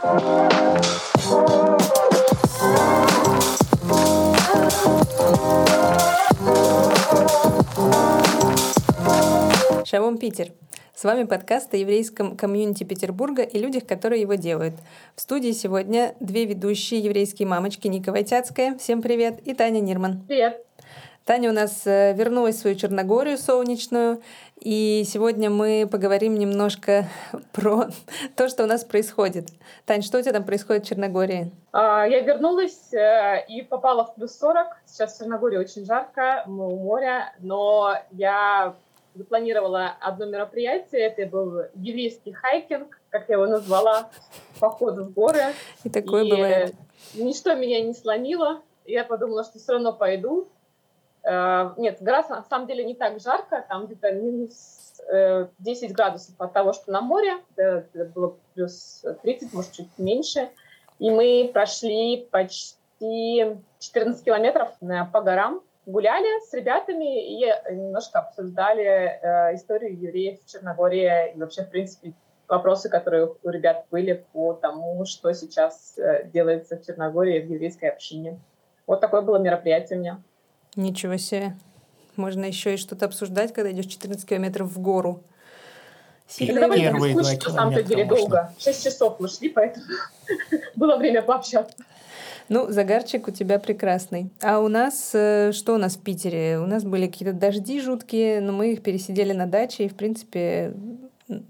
Шалом, Питер! С вами подкаст о еврейском комьюнити Петербурга и людях, которые его делают. В студии сегодня две ведущие еврейские мамочки Ника Войтяцкая, всем привет, и Таня Нирман. Привет. Таня у нас э, вернулась в свою Черногорию солнечную, и сегодня мы поговорим немножко про то, что у нас происходит. Тань, что у тебя там происходит в Черногории? А, я вернулась э, и попала в плюс 40. Сейчас в Черногории очень жарко, мы у моря, но я запланировала одно мероприятие. Это был еврейский хайкинг, как я его назвала, поход в горы. И такое и бывает. Ничто меня не сломило. Я подумала, что все равно пойду. Э, нет, гора на самом деле не так жарко, там где-то минус 10 э, градусов от того, что на море, это было плюс 30, может, чуть меньше. И мы прошли почти 14 километров э, по горам, гуляли с ребятами и немножко обсуждали историю евреев в Черногории и вообще, в принципе, вопросы, которые у ребят были по тому, что сейчас делается в Черногории в еврейской общине. Вот такое было мероприятие у меня. Ничего себе. Можно еще и что-то обсуждать, когда идешь 14 километров в гору. Сильно Первые два километра. На самом деле долго. Шесть часов мы шли, поэтому было время пообщаться. Ну, загарчик у тебя прекрасный. А у нас, э, что у нас в Питере? У нас были какие-то дожди жуткие, но мы их пересидели на даче, и, в принципе,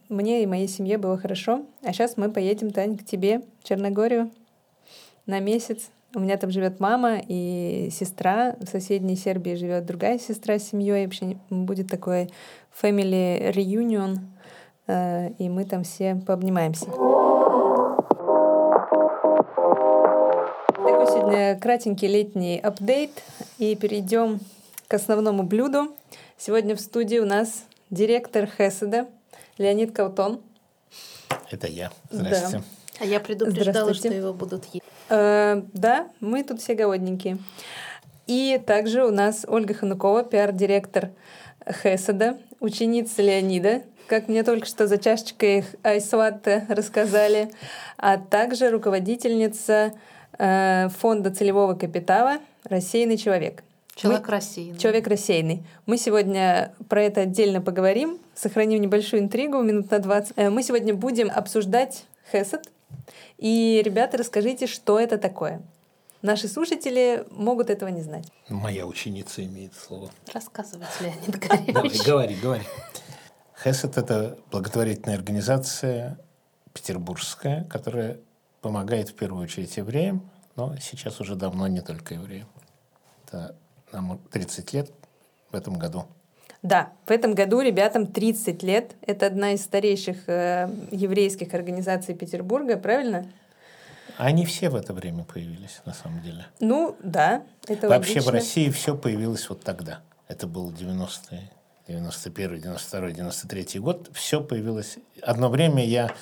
мне и моей семье было хорошо. А сейчас мы поедем, Тань, к тебе, в Черногорию, на месяц. У меня там живет мама и сестра. В соседней Сербии живет другая сестра с семьей. Вообще будет такой family reunion. Э, и мы там все пообнимаемся. Такой сегодня кратенький летний апдейт. И перейдем к основному блюду. Сегодня в студии у нас директор Хеседа Леонид Каутон. Это я. Здравствуйте. Да. А я предупреждала, что его будут есть. Э, да, мы тут все голодненькие. И также у нас Ольга Ханукова, пиар-директор Хеседа, ученица Леонида, как мне только что за чашечкой айсватта рассказали, а также руководительница э, фонда целевого капитала «Рассеянный человек». Человек Мы... рассеянный. Человек рассеянный. Мы сегодня про это отдельно поговорим, сохраним небольшую интригу минут на 20. Э, мы сегодня будем обсуждать Хесед, и, ребята, расскажите, что это такое. Наши слушатели могут этого не знать. Моя ученица имеет слово. Рассказывайте, Леонид Горевич. Давай, говори, говори. Хесед – это благотворительная организация петербургская, которая помогает в первую очередь евреям, но сейчас уже давно не только евреям. Это нам 30 лет в этом году. Да, в этом году ребятам 30 лет. Это одна из старейших э, еврейских организаций Петербурга, правильно? Они все в это время появились, на самом деле. Ну, да, это Вообще логично. в России все появилось вот тогда. Это был 90-е, 91 92 93 год. Все появилось. Одно время я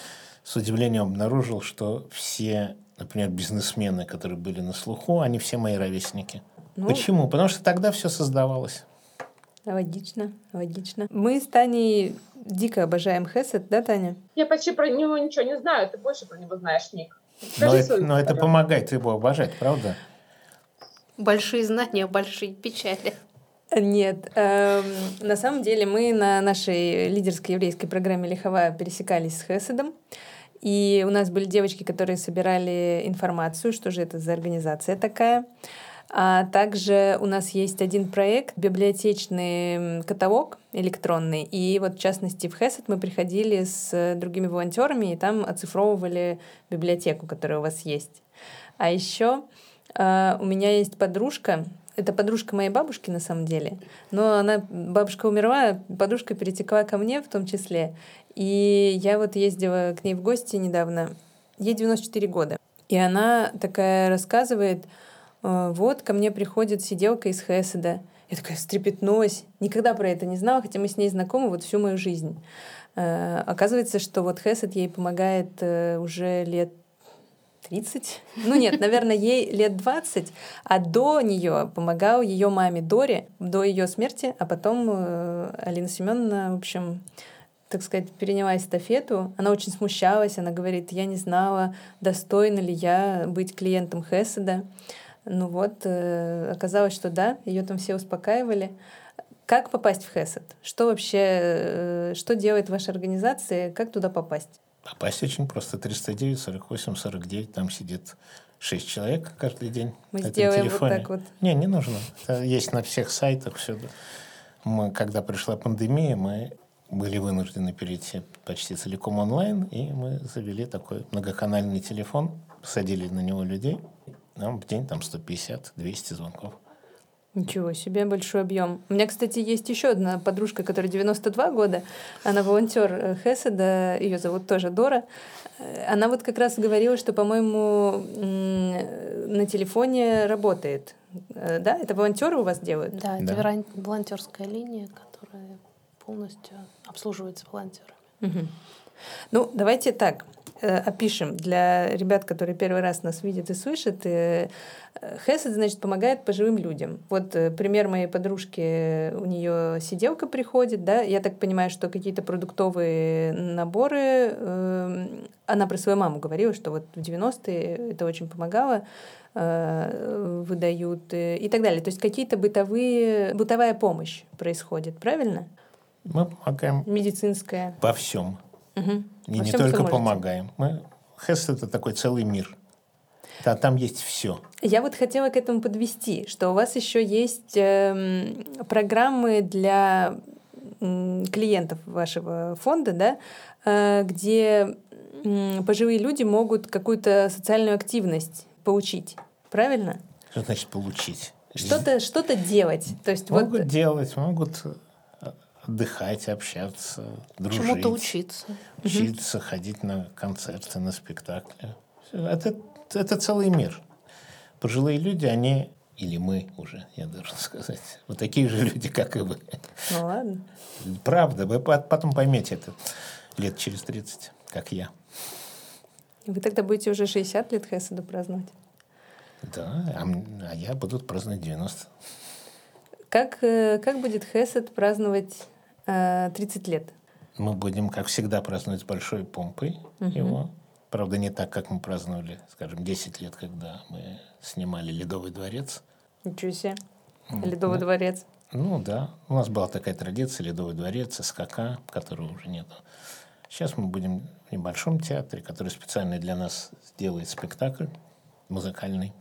с удивлением обнаружил, что все, например, бизнесмены, которые были на слуху, они все мои ровесники. Ну, Почему? Потому что тогда все создавалось. Логично, логично. Мы с Таней дико обожаем Хесед, да, Таня? Я почти про него ничего не знаю, ты больше про него знаешь, Ник. но это, но это помогает его обожать, правда? Большие знания, большие печали. Нет, эм, на самом деле мы на нашей лидерской еврейской программе Лихова пересекались с Хеседом. И у нас были девочки, которые собирали информацию, что же это за организация такая. А также у нас есть один проект, библиотечный каталог электронный. И вот в частности в Хесед мы приходили с другими волонтерами и там оцифровывали библиотеку, которая у вас есть. А еще Uh, у меня есть подружка, это подружка моей бабушки на самом деле, но она, бабушка умерла, подружка перетекла ко мне в том числе. И я вот ездила к ней в гости недавно, ей 94 года. И она такая рассказывает, вот ко мне приходит сиделка из Хеседа. Я такая встрепетнулась. Никогда про это не знала, хотя мы с ней знакомы вот всю мою жизнь. А, оказывается, что вот Хесед ей помогает э, уже лет 30. Ну нет, наверное, ей лет 20, а до нее помогал ее маме Доре до ее смерти, а потом э, Алина Семеновна, в общем, так сказать, переняла эстафету. Она очень смущалась, она говорит, я не знала, достойна ли я быть клиентом Хеседа. Ну вот, э, оказалось, что да, ее там все успокаивали. Как попасть в Хесед? Что вообще, э, что делает ваша организация? Как туда попасть? Попасть очень просто. 309, 48, 49. Там сидит 6 человек каждый день. Мы сделаем телефоне. вот так вот. Не, не нужно. Это есть на всех сайтах все. Мы, когда пришла пандемия, мы были вынуждены перейти почти целиком онлайн, и мы завели такой многоканальный телефон, посадили на него людей. Нам в день там 150-200 звонков. Ничего себе, большой объем. У меня, кстати, есть еще одна подружка, которая 92 года. Она волонтер э, Хеседа, ее зовут тоже Дора. Э, она вот как раз говорила, что, по-моему, на телефоне работает. Э, да? Это волонтеры у вас делают? Да, это да. волонтерская линия, которая полностью обслуживается волонтерами. Угу. Ну, давайте так опишем для ребят, которые первый раз нас видят и слышат. Хесед, значит, помогает пожилым людям. Вот э, пример моей подружки, у нее сиделка приходит, да, я так понимаю, что какие-то продуктовые наборы, э, она про свою маму говорила, что вот в 90-е это очень помогало, э, выдают э, и так далее. То есть какие-то бытовые, бытовая помощь происходит, правильно? Мы помогаем. Медицинская. Во всем. Угу. И Во не только помогаем. Мы Хесед это такой целый мир. Да, там есть все. Я вот хотела к этому подвести, что у вас еще есть э, программы для э, клиентов вашего фонда, да, э, где э, пожилые люди могут какую-то социальную активность получить, правильно? Что значит получить? Что-то что делать. То есть могут вот... делать, могут отдыхать, общаться, дружить. Чему-то учиться. Учиться, угу. ходить на концерты, на спектакли. Это это целый мир. Пожилые люди, они, или мы уже, я должен сказать, вот такие же люди, как и вы. Ну ладно. Правда, вы потом поймете это лет через 30, как я. Вы тогда будете уже 60 лет Хеседу праздновать? Да, а, а я буду праздновать 90. Как, э, как будет Хесед праздновать 30 лет? Мы будем, как всегда, праздновать с большой помпой угу. его. Правда, не так, как мы праздновали, скажем, 10 лет, когда мы снимали «Ледовый дворец». Ничего себе. «Ледовый да. дворец». Ну да, у нас была такая традиция «Ледовый дворец», СКК, которого уже нету. Сейчас мы будем в небольшом театре, который специально для нас сделает спектакль музыкальный.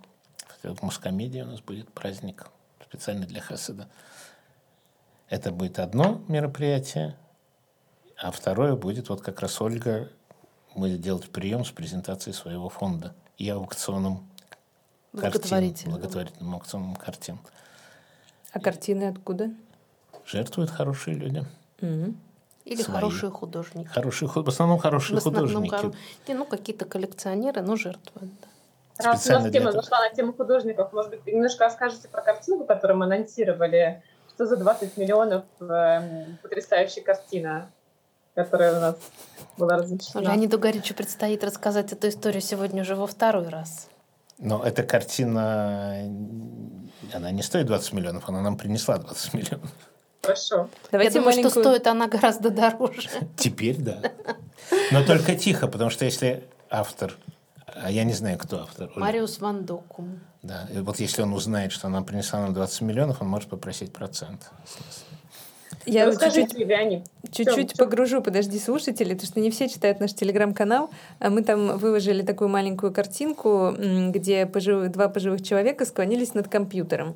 В Мускомедии у нас будет праздник специально для Хасида. Это будет одно мероприятие, а второе будет вот как раз Ольга будет делать прием с презентацией своего фонда и аукционом картин, благотворительным аукционом картин. А картины откуда? Жертвуют хорошие люди. Угу. Или Свои. хорошие художники. Хорошие, в основном хорошие в основном художники. Хоро... Не, ну, какие-то коллекционеры, но жертвуют. Да. Раз у нас тема зашла на тему художников, может быть, немножко расскажете про картинку, которую мы анонсировали. Что за 20 миллионов э, потрясающая картина? которая у нас была размещена. Леониду Горичу предстоит рассказать эту историю сегодня уже во второй раз. Но эта картина, она не стоит 20 миллионов, она нам принесла 20 миллионов. Хорошо. Давайте Я думаю, маленькую... что стоит она гораздо дороже. Теперь да. Но только тихо, потому что если автор, а я не знаю, кто автор. Мариус Ван Докум. Да, и вот если он узнает, что она принесла нам 20 миллионов, он может попросить процент. Я чуть-чуть, чуть-чуть погружу, подожди, слушатели, потому что не все читают наш телеграм-канал. А мы там выложили такую маленькую картинку, где пожив... два пожилых человека склонились над компьютером.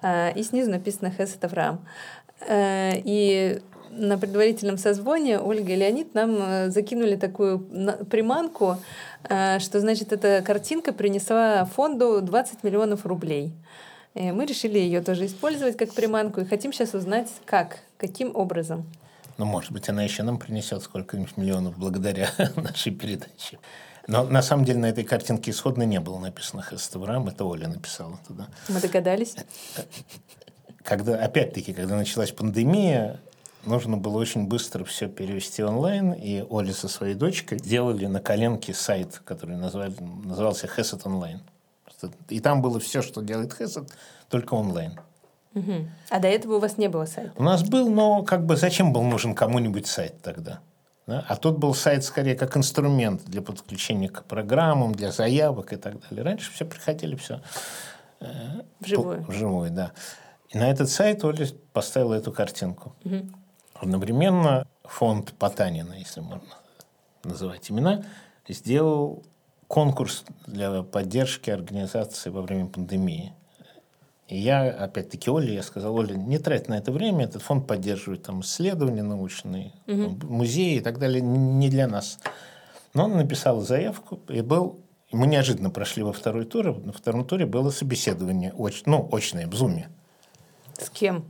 А, и снизу написано «Хесет Авраам». А, и на предварительном созвоне Ольга и Леонид нам э, закинули такую приманку, что, значит, эта картинка принесла фонду 20 миллионов рублей. И мы решили ее тоже использовать как приманку и хотим сейчас узнать, как, каким образом. Ну, может быть, она еще нам принесет сколько-нибудь миллионов благодаря нашей передаче. Но на самом деле на этой картинке исходно не было написано Хестоврам, это Оля написала туда. Мы догадались. Когда, опять-таки, когда началась пандемия, нужно было очень быстро все перевести онлайн, и Оля со своей дочкой делали на коленке сайт, который назвали, назывался Хесед онлайн. И там было все, что делает Хесед, только онлайн. А до этого у вас не было сайта? У нас был, но как бы зачем был нужен кому-нибудь сайт тогда? Да? А тут был сайт скорее как инструмент для подключения к программам, для заявок и так далее. Раньше все приходили, все Вживую. Вживую, да. И на этот сайт Оля поставила эту картинку. Мгм. Одновременно фонд Потанина, если можно называть имена, сделал конкурс для поддержки организации во время пандемии. И я, опять-таки, Оле, я сказал, Оля, не трать на это время, этот фонд поддерживает там исследования научные, там, музеи и так далее, не для нас. Но он написал заявку, и был... мы неожиданно прошли во второй тур, на втором туре было собеседование, оч, ну, очное, в Зуме. С кем?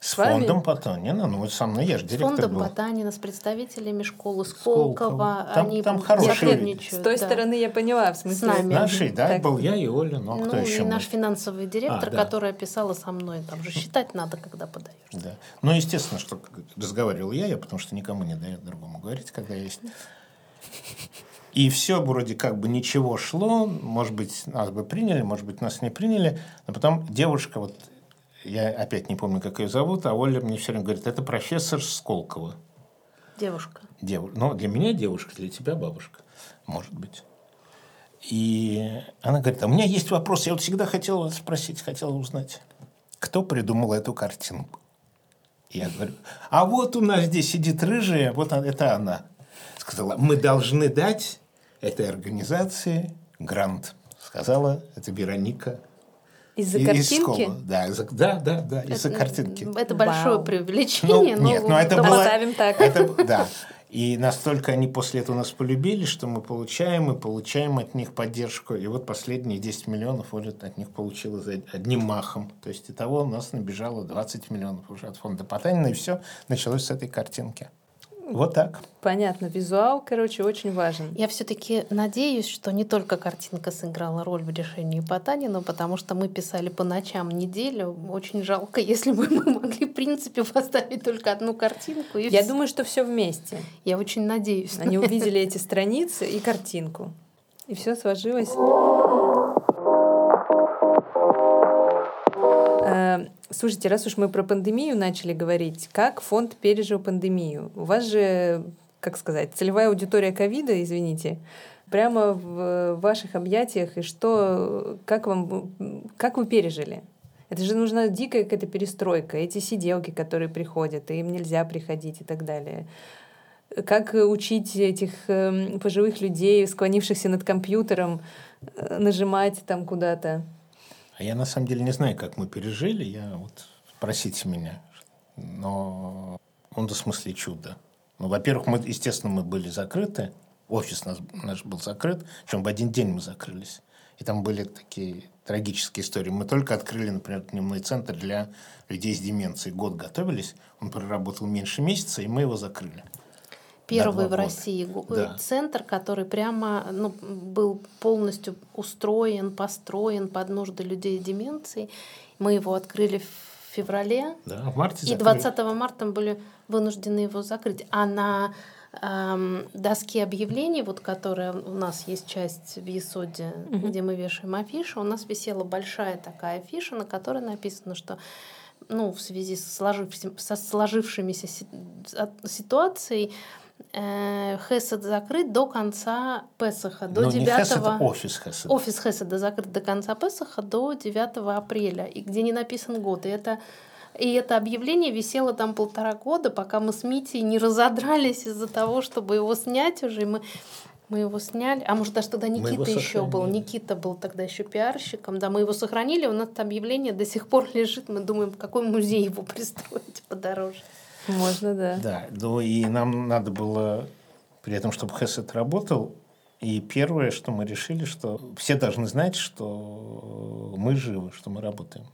С, С вами? фондом Потанина, ну, вот со мной, я же С директор фондом был. Потанина, с представителями школы Сколково. Сколково. Там- Они там хорошие. С той да. стороны я поняла, в смысле. С нами. Нашей, да, Так. был я и Оля, ну, а кто ну, еще? и наш был? финансовый директор, А, да. которая писала со мной. Там же считать надо, когда подаешь. Да. Ну, естественно, что разговаривал я, я, потому что никому не даю другому говорить, когда есть. И все вроде как бы ничего шло, может быть, нас бы приняли, может быть, нас не приняли, но потом девушка, вот я опять не помню, как ее зовут, а Оля мне все время говорит, это профессор Сколково. Девушка. Деву- Ну, для меня девушка, для тебя бабушка, может быть. И она говорит, а у меня есть вопрос, я вот всегда хотела вас спросить, хотела узнать, кто придумал эту картинку? Я говорю, а вот у нас здесь сидит рыжая, вот она- это она. Сказала, мы должны дать этой организации грант. Сказала, это Вероника. Из-за из картинки? Скола. Да, из-за- да, да, да, из-за картинки. Это большое Вау. преувеличение. Ну, но нет, но это было... Поставим так. Это, да. И настолько они после этого нас полюбили, что мы получаем и получаем от них поддержку. И вот последние 10 миллионов Оля от них получила за одним махом. То есть, итого у нас набежало 20 миллионов уже от фонда Потанина. И все началось с этой картинки. Вот так. Понятно. Визуал, короче, очень важен. Я все-таки надеюсь, что не только картинка сыграла роль в решении Потанина, потому что мы писали по ночам неделю. Очень жалко, если бы мы могли, в принципе, поставить только одну картинку. И Я всё. думаю, что все вместе. Я очень надеюсь. на Они это. увидели эти страницы и картинку. И все сложилось. Слушайте, раз уж мы про пандемию начали говорить, как фонд пережил пандемию? У вас же, как сказать, целевая аудитория ковида, извините, прямо в ваших объятиях, и что, как вам, как вы пережили? Это же нужна дикая какая-то перестройка, эти сиделки, которые приходят, им нельзя приходить и так далее. Как учить этих эм, пожилых людей, склонившихся над компьютером, э, нажимать там куда-то? А я на самом деле не знаю, как мы пережили. Я вот спросите меня. Но он в смысле чудо. Ну, во-первых, мы, естественно, мы были закрыты. Офис наш, наш был закрыт. Причем в один день мы закрылись. И там были такие трагические истории. Мы только открыли, например, дневной центр для людей с деменцией. Год готовились. Он проработал меньше месяца, и мы его закрыли. Первый два в года. России Да. центр, который прямо ну, был полностью устроен, построен под нужды людей с деменцией. Мы его открыли в феврале, Да, в марте и закрыли. 20 марта мы были вынуждены его закрыть. А на эм, доске объявлений, вот которая у нас есть часть в Есоде, где мы вешаем афиши, у нас висела большая такая афиша, на которой написано, что ну, в связи со, сложившим- со сложившимися ситуацией Хесед закрыт до конца Песаха, до Ну, 9 не Хесед, а офис Хесед. Офис Хеседа закрыт до конца Песаха до 9 апреля, и где не написан год. И это, и это объявление висело там полтора года, пока мы с Митей не разодрались из-за того, чтобы его снять уже. И мы, мы его сняли. А может, даже тогда Никита еще был. Никита был тогда еще пиарщиком. Да, мы его сохранили. У нас это объявление до сих пор лежит. Мы думаем, в какой музей его пристроить подороже. Можно, да. Да, ну и нам надо было, при этом, чтобы Хесед работал, и первое, что мы решили, что все должны знать, что мы живы, что мы работаем.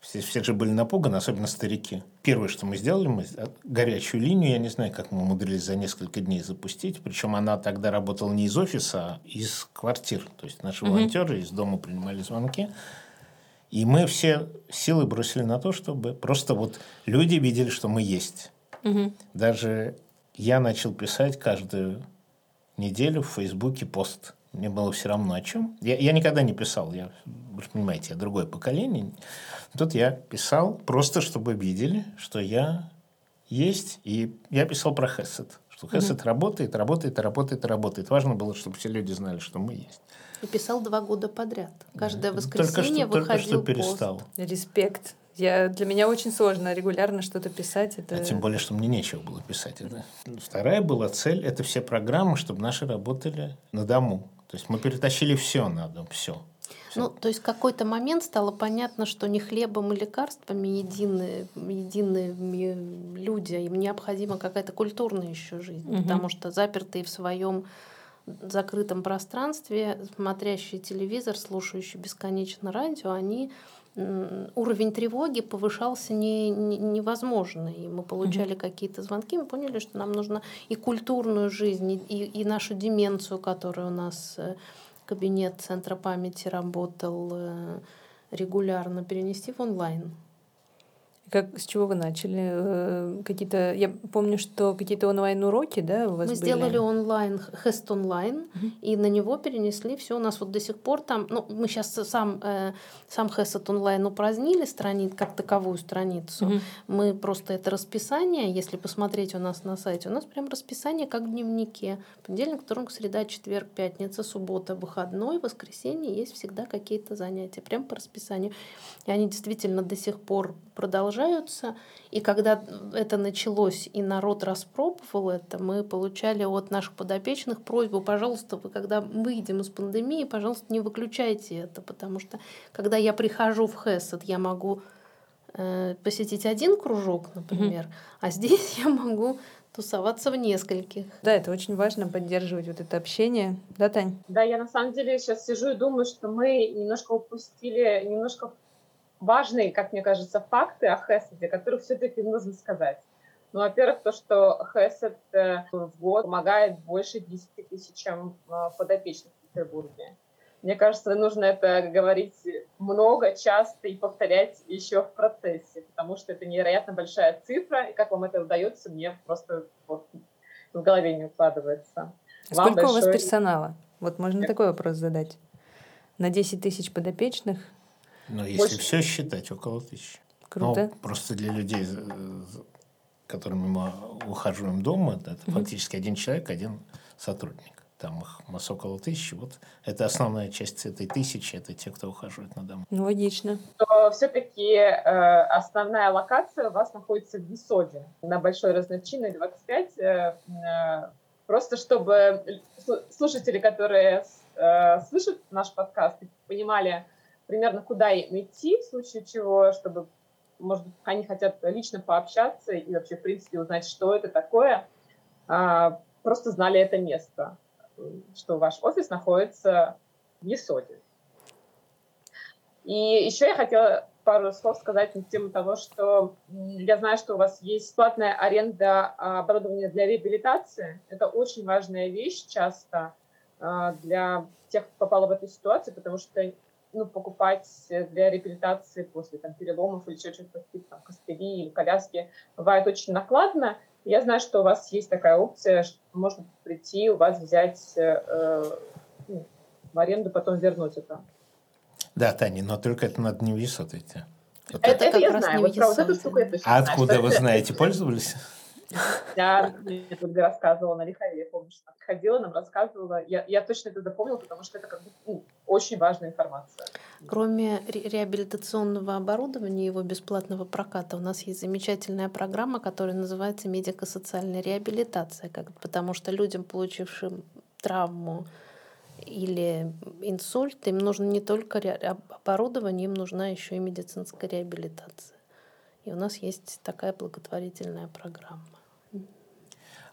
Все, все же были напуганы, особенно старики. Первое, что мы сделали, мы горячую линию, я не знаю, как мы умудрились за несколько дней запустить. Причем она тогда работала не из офиса, а из квартир. То есть наши волонтеры из дома принимали звонки. И мы все силы бросили на то, чтобы просто вот люди видели, что мы есть. Мгм. Даже я начал писать каждую неделю в Фейсбуке пост. Мне было все равно о чем. Я, я никогда не писал, я, вы же понимаете, я другое поколение. Тут я писал просто, чтобы видели, что я есть. И я писал про Хесед. Что Хесед mm-hmm. работает, работает, работает, работает. Важно было, чтобы все люди знали, что мы есть. И писал два года подряд. Каждое воскресенье только что, выходил только что перестал. Пост. Респект. Я, для меня очень сложно регулярно что-то писать. Это... А тем более, что мне нечего было писать. Это. Вторая была цель – это все программы, чтобы наши работали на дому. То есть мы перетащили все на дом, все. Ну, то есть в какой-то момент стало понятно, что не хлебом и лекарствами едины, едины люди, им необходима какая-то культурная еще жизнь, угу. потому что запертые в своем закрытом пространстве, смотрящие телевизор, слушающие бесконечно радио, они уровень тревоги повышался не, не, невозможно. И мы получали mm-hmm. какие-то звонки, мы поняли, что нам нужно и культурную жизнь, и, и нашу деменцию, которая у нас э, кабинет Центра памяти работал э, регулярно, перенести в онлайн. Как, с чего вы начали? Э, какие-то, я помню, что какие-то онлайн-уроки, да, у вас Мы были? сделали онлайн, Хест онлайн, угу. и на него перенесли все. У нас вот до сих пор там, ну, мы сейчас сам, э, сам Хест онлайн упразднили страниц, как таковую страницу. Угу. Мы просто это расписание, если посмотреть у нас на сайте, у нас прям расписание как в дневнике. Понедельник, вторник, среда, четверг, пятница, суббота, выходной, воскресенье есть всегда какие-то занятия, прям по расписанию. И они действительно до сих пор продолжаются. И когда это началось, и народ распробовал это, мы получали от наших подопечных просьбу, пожалуйста, вы когда выйдем из пандемии, пожалуйста, не выключайте это, потому что когда я прихожу в Хесед, я могу э, посетить один кружок, например, mm-hmm. а здесь я могу тусоваться в нескольких. Да, это очень важно поддерживать вот это общение. Да, Тань? Да, я на самом деле сейчас сижу и думаю, что мы немножко упустили, немножко важные, как мне кажется, факты о Хеседе, которых все-таки нужно сказать. Ну, во-первых, то, что Хесед э, в год помогает больше 10 тысячам э, подопечных в Петербурге. Мне кажется, нужно это говорить много, часто и повторять еще в процессе, потому что это невероятно большая цифра, и как вам это удается, мне просто вот в голове не укладывается. А сколько большое... у вас персонала? Вот можно такой вопрос задать. На 10 тысяч подопечных но если Больше... все считать, около тысячи. Круто. Ну, просто для людей, которыми мы ухаживаем дома, это угу. фактически один человек, один сотрудник. Там их у нас около тысячи. Вот это основная часть этой тысячи, это те, кто ухаживает на дому. Ну, логично. Все-таки э, основная локация у вас находится в Висоде, на Большой Разночинной, 25. Э, э, просто чтобы слушатели, которые э, слышат наш подкаст, понимали, примерно куда им идти в случае чего, чтобы, может быть, они хотят лично пообщаться и вообще, в принципе, узнать, что это такое, а, просто знали это место, что ваш офис находится в Есоде. И еще я хотела пару слов сказать на тему того, что я знаю, что у вас есть платная аренда оборудования для реабилитации. Это очень важная вещь часто а, для тех, кто попал в эту ситуацию, потому что ну, покупать для реабилитации после там, переломов или чего-то, там, костыли или коляски, бывает очень накладно. Я знаю, что у вас есть такая опция, что можно прийти, у вас взять э, ну, в аренду, потом вернуть это. Да, Таня, но только это надо не в ЕСОТ идти. Это, это, это я знаю. Вот про вот эту штуку я А откуда вы знаете? Пользовались? Я мне тут рассказывала на Лихове, помнишь, она ходила, нам рассказывала. Я, я точно это запомнила, потому что это как бы ну, очень важная информация. Кроме ре- реабилитационного оборудования и его бесплатного проката, у нас есть замечательная программа, которая называется медико-социальная реабилитация, как, потому что людям, получившим травму или инсульт, им нужно не только оборудование, им нужна еще и медицинская реабилитация. И у нас есть такая благотворительная программа.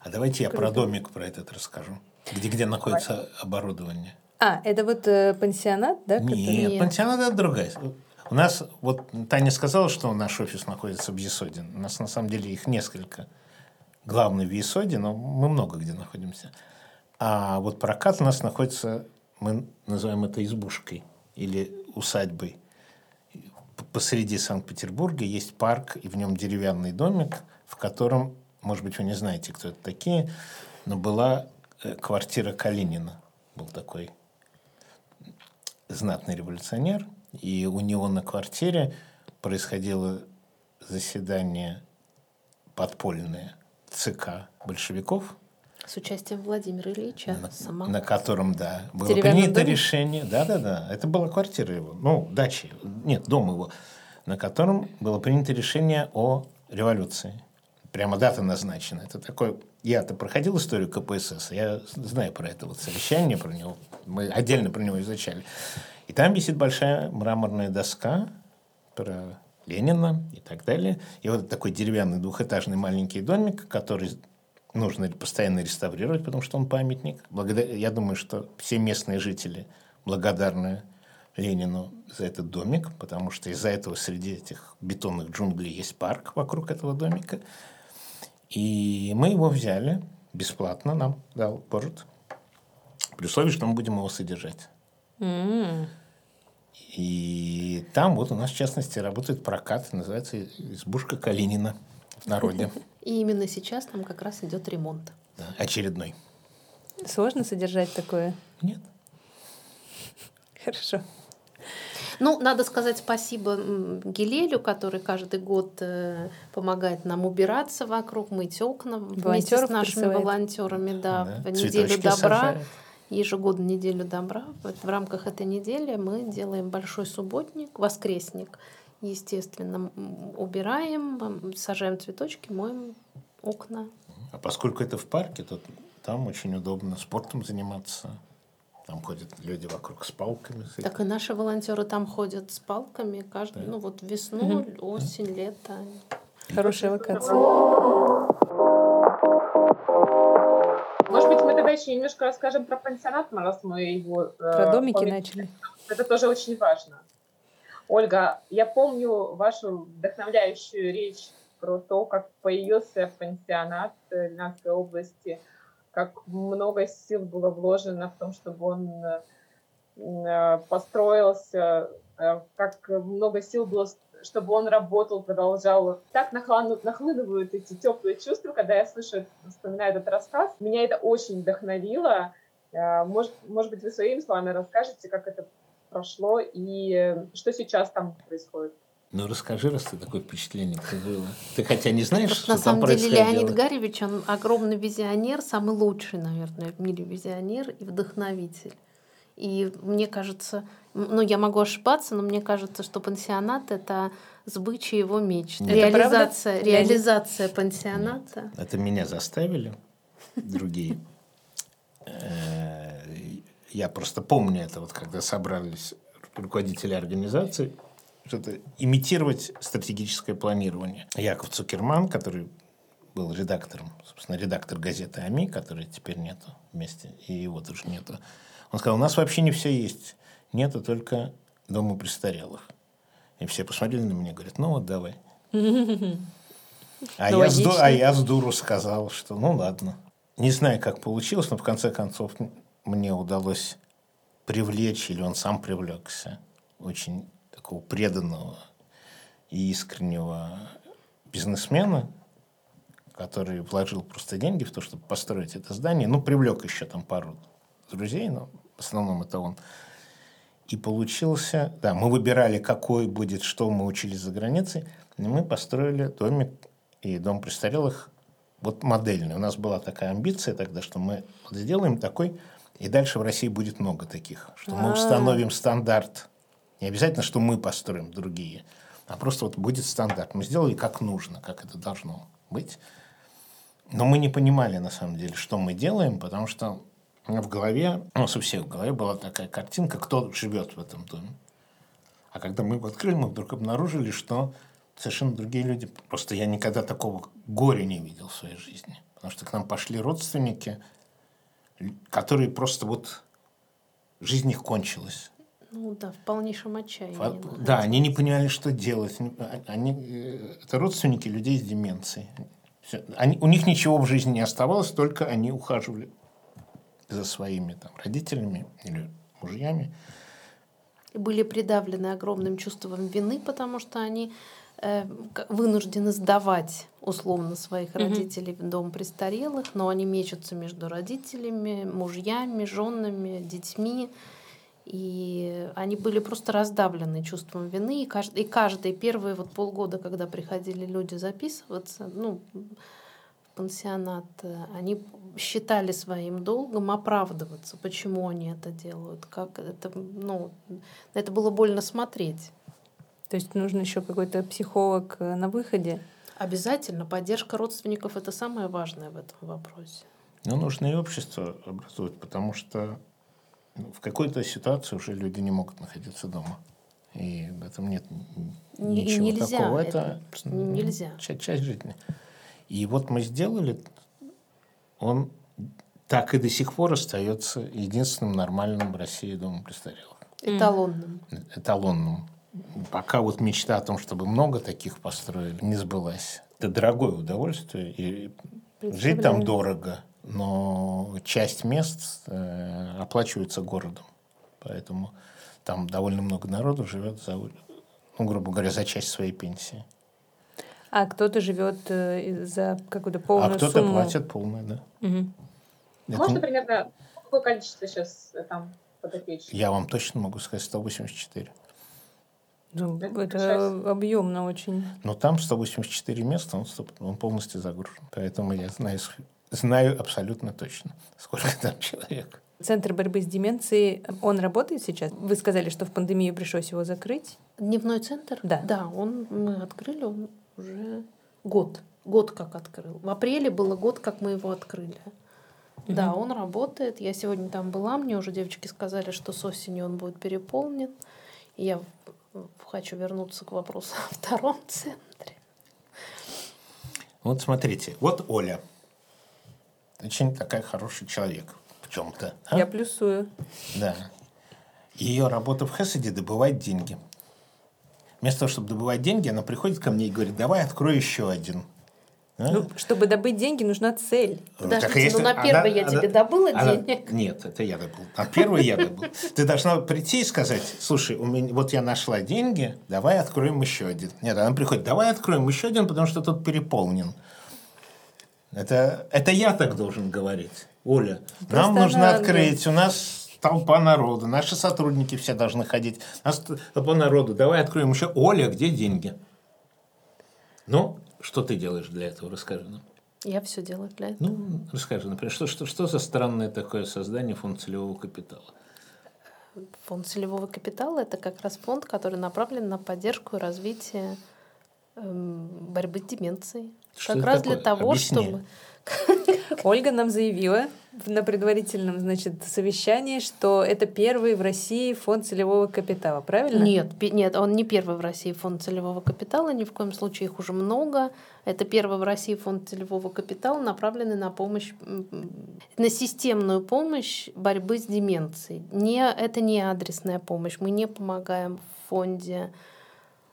А давайте я про домик про этот расскажу. Где, где находится оборудование? А, это вот э, пансионат, да? Который... Нет, пансионат это другая. У нас, вот Таня сказала, что наш офис находится в Есоде. У нас на самом деле их несколько. Главный в Есоде, но мы много где находимся. А вот прокат у нас находится, мы называем это избушкой или усадьбой. Посреди Санкт-Петербурга есть парк, и в нем деревянный домик, в котором может быть, вы не знаете, кто это такие, но была э, квартира Калинина. Был такой знатный революционер, и у него на квартире происходило заседание подпольное ЦК большевиков, С участием Владимира Ильича на, самого. на котором, да, было принято доме? решение, да-да-да, это была квартира его, ну, дача, нет, дом его, на котором было принято решение о революции. Прямо дата назначена. Это такой... Я-то проходил историю КПСС, я знаю про это вот совещание, про него. Мы отдельно про него изучали. И там висит большая мраморная доска про Ленина и так далее. И вот такой деревянный двухэтажный маленький домик, который нужно постоянно реставрировать, потому что он памятник. Благодаря, я думаю, что все местные жители благодарны Ленину за этот домик, потому что из-за этого среди этих бетонных джунглей есть парк вокруг этого домика. И мы его взяли бесплатно, нам дал город, при условии, что мы будем его содержать. М. И там вот у нас, в частности, работает прокат, называется «Избушка Калинина» в народе. И именно сейчас там как раз идет ремонт. Да, очередной. Сложно содержать такое? Нет. Хорошо. Ну, надо сказать спасибо м, Гилелю, который каждый год э, помогает нам убираться вокруг, мыть окна вместе с нашими присылает. волонтерами, да, Да, в неделю цветочки добра. сажает. ежегодно неделю добра. Вот в рамках этой недели мы делаем большой субботник, воскресник. Естественно, убираем, сажаем цветочки, моем окна. А поскольку это в парке, то там очень удобно спортом заниматься. Там ходят люди вокруг с палками. с. Так и наши волонтеры там ходят с палками каждый, ну вот весну, осень, лето. Хорошая локация. Может быть, мы тогда еще немножко расскажем про пансионат, раз мы его... э, Про домики помним. начали. Это тоже очень важно. Ольга, я помню вашу вдохновляющую речь про то, как появился пансионат в Ленинской области, как много сил было вложено в том, чтобы он э, построился, э, как много сил было, чтобы он работал, продолжал. Так нахлыну- нахлынывают эти теплые чувства, когда я слышу, вспоминаю этот рассказ. Меня это очень вдохновило. Э, Может, может быть, вы своими словами расскажете, как это прошло и что сейчас там происходит. Ну, расскажи, раз ты такое впечатление ты было. Ты хотя не знаешь, что на там самом деле. Леонид Гаревич, он огромный визионер, самый лучший, наверное, в мире визионер и вдохновитель. И мне кажется, ну я могу ошибаться, но мне кажется, что пансионат это сбыча его мечт. Нет. Это реализация, правда? Леонид? реализация пансионата. Это меня заставили, другие. Э, Я просто помню это, вот когда собрались руководители организации, что-то имитировать стратегическое планирование. Яков Цукерман, который был редактором, собственно, редактор газеты АМИ, которой теперь нету вместе, и его тоже нету. Он сказал, у нас вообще не все есть, нету только дома престарелых. И все посмотрели на меня и говорят, ну вот давай. А, я с, а я с дуру сказал, что ну ладно. Не знаю, как получилось, но в конце концов мне удалось привлечь, или он сам привлекся, очень такого преданного и искреннего бизнесмена, который вложил просто деньги в то, чтобы построить это здание. Ну, привлек еще там пару друзей, но в основном это он. И получился, да, мы выбирали, какой будет, что мы учились за границей, и мы построили домик и дом престарелых вот модельный. У нас была такая амбиция тогда, что мы сделаем такой, и дальше в России будет много таких, что мы А. установим стандарт. Не обязательно, что мы построим другие, а просто вот будет стандарт. Мы сделали как нужно, как это должно быть. Но мы не понимали, на самом деле, что мы делаем, потому что в голове, у нас всех в голове была такая картинка, кто живет в этом доме. А когда мы его открыли, мы вдруг обнаружили, что совершенно другие люди. Просто я никогда такого горя не видел в своей жизни. Потому что к нам пошли родственники, которые просто вот жизнь их кончилась. Ну да, в полнейшем отчаянии. Фа-. Да, они не понимали, что делать. Они, э, это родственники людей с деменцией. Всё. Они, у них ничего в жизни не оставалось, только они ухаживали за своими там, родителями или мужьями. И были придавлены огромным чувством вины, потому что они э, вынуждены сдавать условно своих Мгм. родителей в дом престарелых, но они мечутся между родителями, мужьями, женами, детьми. И они были просто раздавлены чувством вины. И каждый, и каждые первые вот полгода, когда приходили люди записываться, ну, в пансионат, они считали своим долгом оправдываться, почему они это делают, как это, ну, это было больно смотреть. То есть нужен еще какой-то психолог э, на выходе? Обязательно. Поддержка родственников — это самое важное в этом вопросе. Ну, нужно и общество образовать, потому что в какой-то ситуации уже люди не могут находиться дома. И в этом нет ничего нельзя, такого. Это, это нельзя. Часть, часть жизни. И вот мы сделали, он так и до сих пор остается единственным нормальным в России домом престарелых. Эталонным. Эталонным. Пока вот мечта о том, чтобы много таких построили, не сбылась. Это дорогое удовольствие, и жить там дорого но часть мест э, оплачивается городом. Поэтому там довольно много народу живет за, ну, грубо говоря, за часть своей пенсии. А кто-то живет э, за какую-то полную А кто-то сумму. платит полную, да. Угу. Это... Можно примерно какое количество сейчас э, там подопечных? Я вам точно могу сказать 184. Ну, это, это объемно очень. Но там 184 места, он, он полностью загружен. Поэтому я знаю знаю абсолютно точно, сколько там человек. Центр борьбы с деменцией, он работает сейчас? Вы сказали, что в пандемию пришлось его закрыть. Дневной центр? Да. Да, он, мы открыли, он уже год. Год как открыл. В апреле было год, как мы его открыли. Угу. Да, он работает. Я сегодня там была, мне уже девочки сказали, что с осени он будет переполнен. И я хочу вернуться к вопросу о втором центре. Вот смотрите, вот Оля – очень такая хороший человек в чем-то. А? Я плюсую. Да. Ее работа в Хеседе добывать деньги. Вместо того, чтобы добывать деньги, она приходит ко мне и говорит, давай открой еще один. А? Ну, чтобы добыть деньги, нужна цель. Подождите, если... ну на первый она, я тебе добыла она, денег? Нет, это я добыл. На первый я добыл. Ты должна прийти и сказать, слушай, у меня, вот я нашла деньги, давай откроем еще один. Нет, она приходит, давай откроем еще один, потому что тут переполнен. Это, это я так должен говорить. Оля, Просто нам нужно надо. открыть, у нас толпа народу, наши сотрудники все должны ходить. У нас толпа народу, давай откроем еще. Оля, где деньги? Ну, что ты делаешь для этого, расскажи нам. Я все делаю для этого. Ну, расскажи, например, что, что, что за странное такое создание фонда целевого капитала? Фонд целевого капитала – это как раз фонд, который направлен на поддержку и развитие эм, борьбы с деменцией. Что как раз такое? для того, Объясни. чтобы... Ольга нам заявила на предварительном значит, совещании, что это первый в России фонд целевого капитала, правильно? Нет, нет, он не первый в России фонд целевого капитала, ни в коем случае их уже много. Это первый в России фонд целевого капитала, направленный на помощь, на системную помощь борьбы с деменцией. Не, это не адресная помощь, мы не помогаем в фонде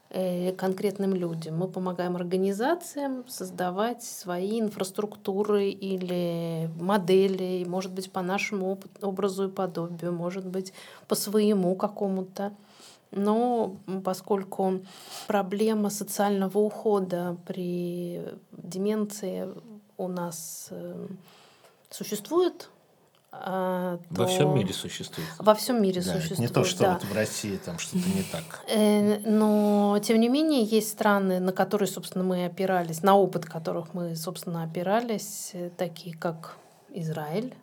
конкретным людям. Мы помогаем организациям создавать свои инфраструктуры или модели, может быть, по нашему образу и подобию, может быть, по своему какому-то. Но поскольку проблема социального ухода при деменции у нас э, существует, то... Во всем мире существует. Во всем мире да, существует. Не то, что да. вот в России там что-то не так. Э, но, тем не менее, есть страны, на которые, собственно, мы опирались, на опыт которых мы, собственно, опирались, э, такие как Израиль,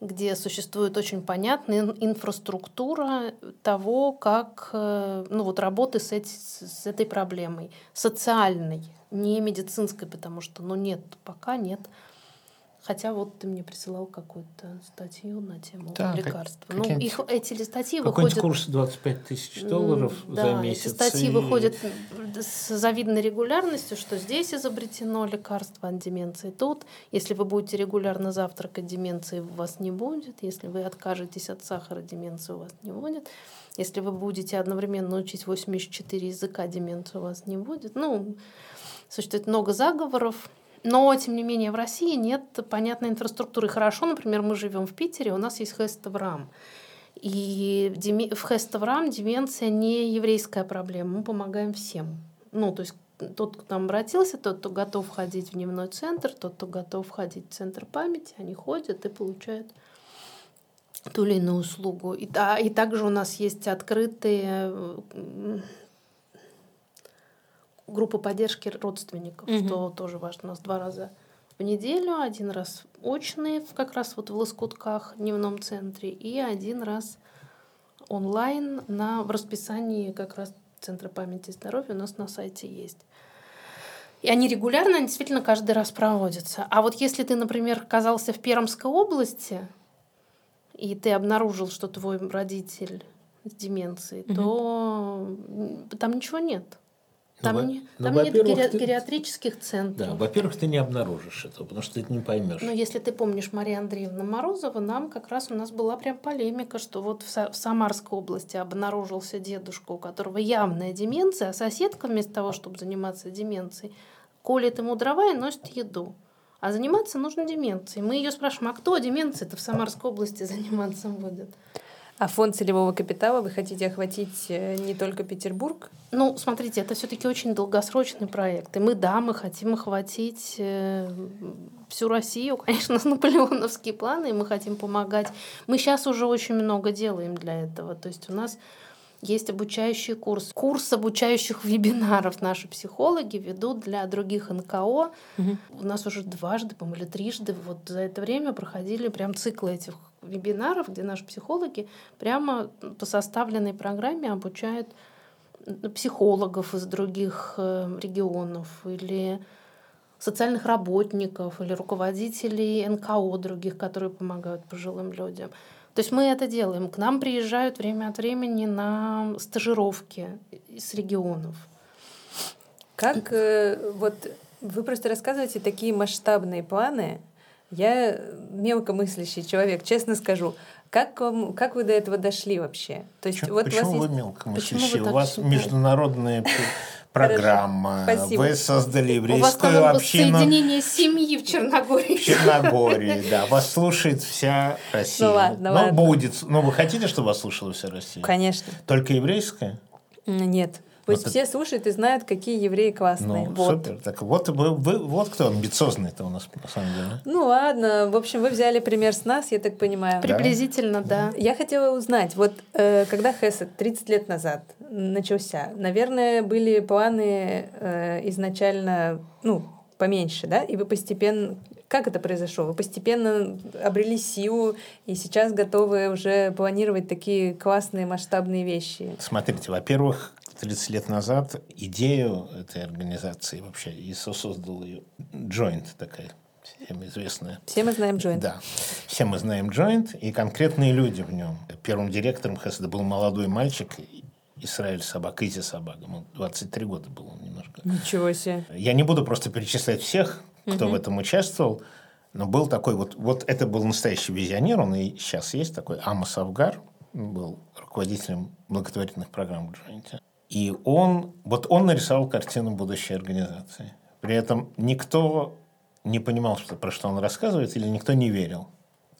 где существует очень понятная инфраструктура того, как э, ну, вот работы с, эти, с этой проблемой, социальной, не медицинской, потому что ну, нет, пока нет Хотя вот ты мне присылал какую-то статью на тему да, лекарств. Как, ну, их, эти статьи выходят... курс 25 тысяч долларов да, за месяц. Эти статьи и... выходят с завидной регулярностью, что здесь изобретено лекарство от деменции. Тут, если вы будете регулярно завтракать, деменции у вас не будет. Если вы откажетесь от сахара, деменции у вас не будет. Если вы будете одновременно учить 84 языка, деменции у вас не будет. Ну, существует много заговоров но, тем не менее, в России нет понятной инфраструктуры. Хорошо, например, мы живем в Питере, у нас есть Хеставрам. И в Хеставрам деменция не еврейская проблема, мы помогаем всем. Ну, то есть тот, кто там обратился, тот, кто готов ходить в дневной центр, тот, кто готов ходить в центр памяти, они ходят и получают ту или иную услугу. И, да, и также у нас есть открытые группы поддержки родственников, mm-hmm. что тоже важно. У нас два раза в неделю, один раз очные, как раз вот в Лоскутках, дневном центре, и один раз онлайн на, в расписании как раз Центра памяти и здоровья у нас на сайте есть. И они регулярно, они действительно каждый раз проводятся. А вот если ты, например, оказался в Пермской области, и ты обнаружил, что твой родитель с деменцией, угу. то там ничего нет. Там, ну, не, ну, там нет гери- ты, гериатрических центров. Да, во-первых, ты не обнаружишь этого, потому что ты не поймешь. Но если ты помнишь Мария Андреевна Морозова, нам как раз у нас была прям полемика, что вот в, в Самарской области обнаружился дедушка, у которого явная деменция, а соседка вместо того, чтобы заниматься деменцией, колет ему дрова и носит еду. А заниматься нужно деменцией. Мы ее спрашиваем, а кто деменцией-то в Самарской области заниматься будет? А фонд целевого капитала вы хотите охватить э, не только Петербург? Ну, смотрите, это все-таки очень долгосрочный проект. И мы, да, мы хотим охватить э, всю Россию, конечно, с наполеоновские планы, и мы хотим помогать. Мы сейчас уже очень много делаем для этого. То есть у нас есть обучающий курс. Курс обучающих вебинаров наши психологи ведут для других НКО. Угу. У нас уже дважды, по-моему, или трижды вот за это время проходили прям циклы этих вебинаров, где наши психологи прямо по составленной программе обучают психологов из других э, регионов или социальных работников или руководителей НКО других, которые помогают пожилым людям. То есть мы это делаем. К нам приезжают время от времени на стажировки из регионов. Как э, вот вы просто рассказываете такие масштабные планы, я мелкомыслящий человек, честно скажу. Как, вам, как вы до этого дошли вообще? То есть, почему, вот почему вас вы есть... мелкомыслящий? У вас считаете? международная программа. Спасибо. Вы создали еврейскую у вас общину. соединение семьи в Черногории. В Черногории, да. Вас слушает вся Россия. Ну ладно, ладно. будет. Ну вы хотите, чтобы вас слушала вся Россия? Конечно. Только еврейская? Нет. Пусть вот все это... слушают и знают, какие евреи классные. Ну, вот. супер. Так вот, вы, вы, вот кто амбициозный-то у нас, на самом деле. Ну, ладно. В общем, вы взяли пример с нас, я так понимаю. Приблизительно, да. да. Я хотела узнать, вот э, когда Хесед 30 лет назад начался, наверное, были планы э, изначально, ну, поменьше, да? И вы постепенно... Как это произошло? Вы постепенно обрели силу и сейчас готовы уже планировать такие классные масштабные вещи? Смотрите, во-первых, 30 лет назад идею этой организации вообще ИСО создал ее Joint такая всем известная. Все мы знаем Joint. Да. Все мы знаем Joint и конкретные люди в нем. Первым директором Хеседа был молодой мальчик, Израиль Собак, Изи Собак. Ему 23 года было немножко. Ничего себе. Я не буду просто перечислять всех, кто угу. в этом участвовал, но был такой вот, вот это был настоящий визионер, он и сейчас есть такой, Амос Авгар, был руководителем благотворительных программ в Джойнте. И он, вот он нарисовал картину будущей организации. При этом никто не понимал, что, про что он рассказывает, или никто не верил.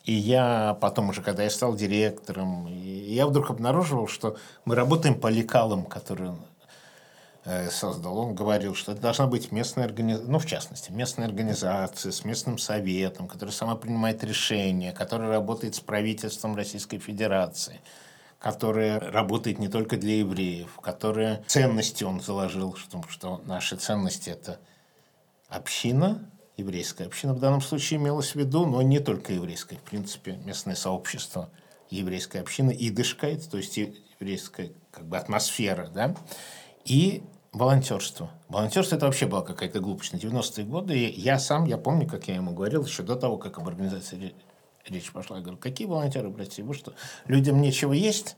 И я потом уже, когда я стал директором, я вдруг обнаруживал, что мы работаем по лекалам, которые он э, создал. Он говорил, что это должна быть местная организация, ну, в частности, местная организация с местным советом, которая сама принимает решения, которая работает с правительством Российской Федерации – которая работает не только для евреев, которая ценности он заложил, что, что наши ценности – это община, еврейская община в данном случае имелась в виду, но не только еврейская, в принципе, местное сообщество еврейской общины, идышкает, то есть еврейская как бы атмосфера, да, и волонтерство. Волонтерство это вообще была какая-то глупость на 90-е годы. И я сам, я помню, как я ему говорил, еще до того, как об организации речь пошла. Я говорю, какие волонтеры, простите, вы что, людям нечего есть?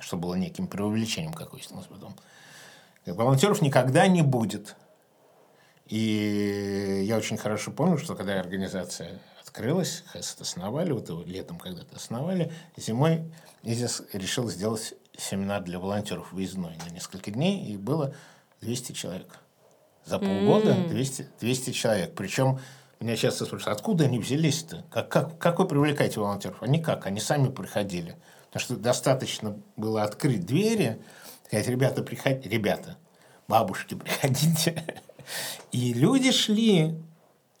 Что было неким преувеличением, как выяснилось потом. Волонтеров никогда не будет. И я очень хорошо помню, что когда организация открылась, ХЭС основали, вот его летом когда-то основали, зимой ИЗИС решил сделать семинар для волонтеров выездной на несколько дней, и было 200 человек. За полгода 200, 200 человек. Причем меня часто спрашивают, откуда они взялись-то? Как, как, как вы привлекаете волонтеров? Они как? Они сами приходили. Потому что достаточно было открыть двери, сказать, ребята, приходите, ребята, бабушки, приходите. И люди шли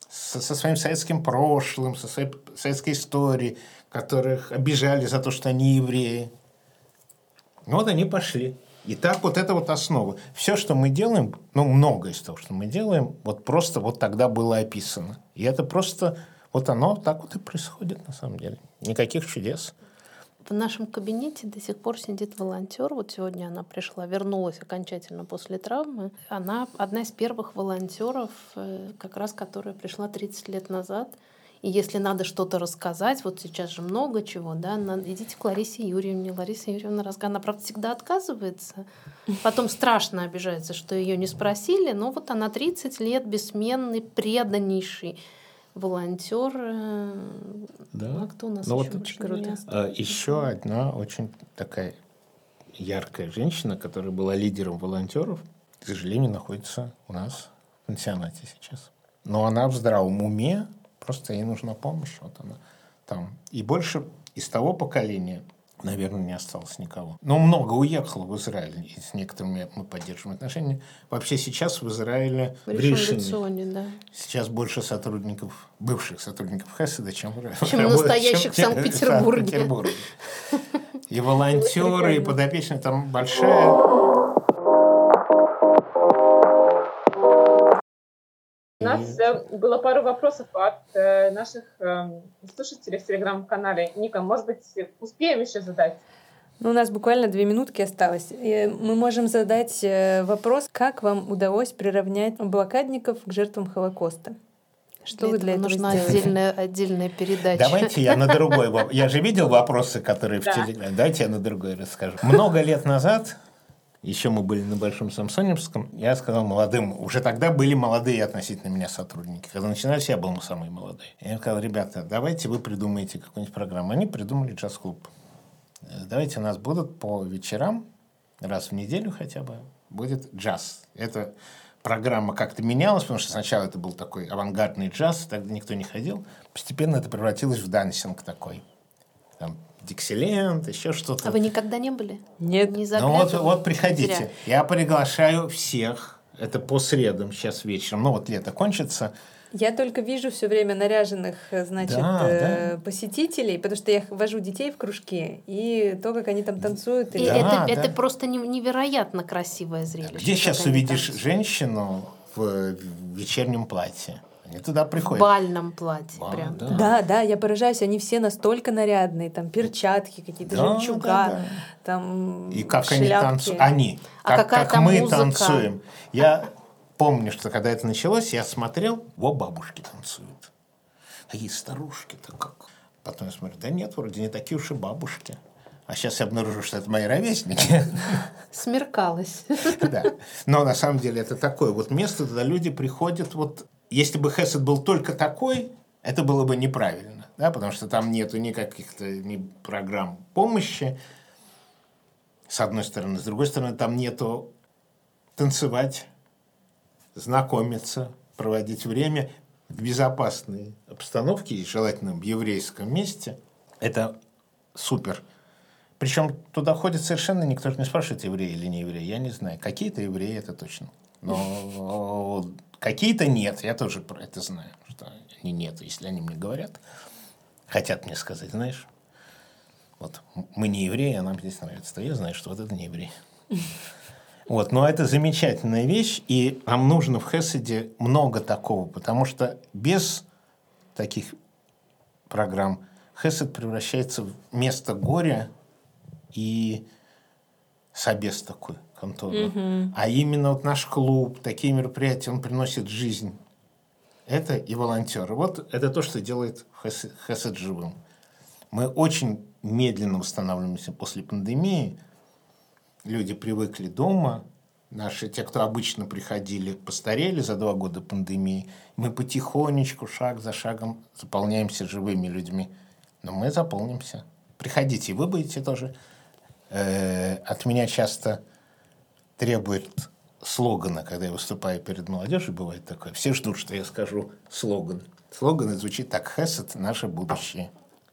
со, со своим советским прошлым, со своей советской историей, которых обижали за то, что они евреи. Вот они пошли. И так вот это вот основа. Все, что мы делаем, ну, многое из того, что мы делаем, вот просто вот тогда было описано. И это просто, вот оно так вот и происходит на самом деле. Никаких чудес. В нашем кабинете до сих пор сидит волонтер. Вот сегодня она пришла, вернулась окончательно после травмы. Она одна из первых волонтеров, э, как раз которая пришла 30 лет назад. И если надо что-то рассказать, вот сейчас же много чего, да, надо, идите к Ларисе Юрьевне. Лариса Юрьевна рассказывает. Она, правда, всегда отказывается. Потом страшно обижается, что ее не спросили. Но вот она 30 лет бессменный, преданнейший волонтер. э, Да. А кто у нас Ну, еще? вот Очень круто. Еще одна очень такая яркая женщина, которая была лидером волонтеров, к сожалению, находится у нас в пансионате сейчас. Но она в здравом уме, просто ей нужна помощь. Вот она там. И больше из того поколения, наверное, не осталось никого. Но много уехало в Израиль, и с некоторыми мы поддерживаем отношения. Вообще сейчас в Израиле в В Ришоне, да. сейчас больше сотрудников, бывших сотрудников Хеседа, чем, Чем настоящих в чем- Санкт-Петербурге. Санкт-Петербурге. И волонтеры, и подопечные, там большая... было пару вопросов от э, наших э, слушателей в телеграм-канале. Ника, может быть, успеем еще задать? Ну, у нас буквально две минутки осталось. И мы можем задать э, вопрос, как вам удалось приравнять блокадников к жертвам Холокоста? Что вы для этого нужна сделали? отдельная, отдельная передача. Давайте я на другой... воп- Я же видел вопросы, которые в Да. телеграме. Давайте я на другой расскажу. Много лет назад, еще мы были на Большом Самсоневском, я сказал молодым, уже тогда были молодые относительно меня сотрудники. Когда начинались, я был самый молодой. Я сказал, ребята, давайте вы придумаете какую-нибудь программу. Они придумали джаз-клуб. Э, Давайте у нас будут по вечерам, раз в неделю хотя бы, будет джаз. Это программа как-то менялась, потому что сначала это был такой авангардный джаз, тогда никто не ходил. Постепенно это превратилось в дансинг такой. Там Диксиленд, еще что-то. А вы никогда не были? Нет. Не Ну вот, вот приходите. Зря. Я приглашаю всех. Это по средам сейчас вечером. Ну вот лето кончится. Я только вижу все время наряженных, э, значит, Да, э, посетителей, потому что я вожу детей в кружки, и то, как они там танцуют. И или- Да, это, да. это просто не- невероятно красивое зрелище. Где сейчас увидишь танцуют. женщину в э, в вечернем платье? Они туда В приходят. бальном платье Ба- прям. да. Да, да, я поражаюсь, они все настолько нарядные, там перчатки какие-то, Да, жемчуга, да, да. там И как они шляпки. танцуют. Они. А как, какая как там мы музыка? танцуем. Я помню, что когда это началось, я смотрел, во бабушки танцуют. Какие старушки-то как. Потом я смотрю, да нет, вроде не такие уж и бабушки. А сейчас я обнаружу, что это мои ровесники. Смеркалось. Да. Но на самом деле это такое вот место, туда люди приходят. Вот если бы Хесед был только такой, это было бы неправильно, да, потому что там нету никаких-то ни программ помощи, с одной стороны. С другой стороны, там нету танцевать, знакомиться, проводить время в безопасной обстановке, и желательно в еврейском месте. Это супер. Причем туда ходит совершенно никто же не спрашивает, еврей или не еврей. Я не знаю. Какие-то евреи, это точно. Но какие-то нет. Я тоже про это знаю. Что они нет, если они мне говорят. Хотят мне сказать, знаешь, вот мы не евреи, а нам здесь нравится. То я знаю, что вот это не еврей. Вот, но это замечательная вещь, и нам нужно в Хеседе много такого, потому что без таких программ Хесед превращается в место горя и собес такой конторы. А именно вот наш клуб, такие мероприятия, он приносит жизнь. Это и волонтеры. Вот это то, что делает Хесед, Хесед живым. Мы очень медленно восстанавливаемся после пандемии. Люди привыкли дома. Наши, те, кто обычно приходили, постарели за два года пандемии. Мы потихонечку, шаг за шагом заполняемся живыми людьми. Но мы заполнимся. Приходите, и вы будете тоже. Э, от меня часто требуют слогана, когда я выступаю перед молодежью, бывает такое. Все ждут, что я скажу слоган. Слоган звучит так «Хесед – наше будущее».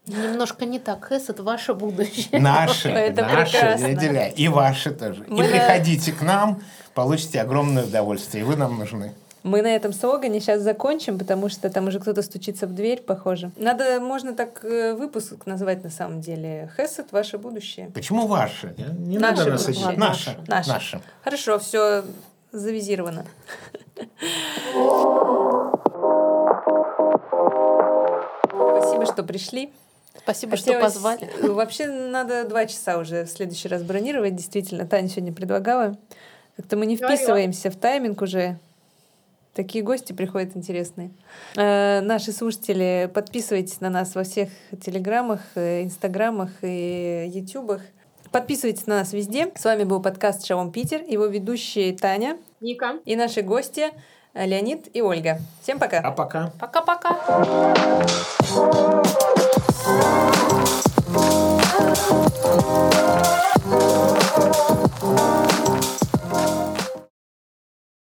Немножко не так. Хэс – это ваше будущее. Наши, Это наши, прекрасно. разделяй. И ваши тоже. Мы и приходите к нам, получите огромное удовольствие. И вы нам нужны. Мы на этом слогане сейчас закончим, потому что там уже кто-то стучится в дверь, похоже. Надо, можно так э, выпуск назвать на самом деле. Хесед — ваше будущее. Почему ваше? Не Наше надо нас будущее. Наше. Наше. Наше. Хорошо, все завизировано. Спасибо, что пришли. Спасибо, что Хотелось- позвали. Вообще надо два часа уже в следующий раз бронировать. Действительно, Таня сегодня предлагала. Как-то мы не вписываемся в тайминг уже. Такие гости приходят интересные. Э, наши слушатели, подписывайтесь на нас во всех телеграмах э, инстаграмах и ютубах. Подписывайтесь на нас везде. С вами был подкаст «Шалом Питер», его ведущие Таня, Ника и наши гости Леонид и Ольга. Всем пока. А пока. Пока-пока.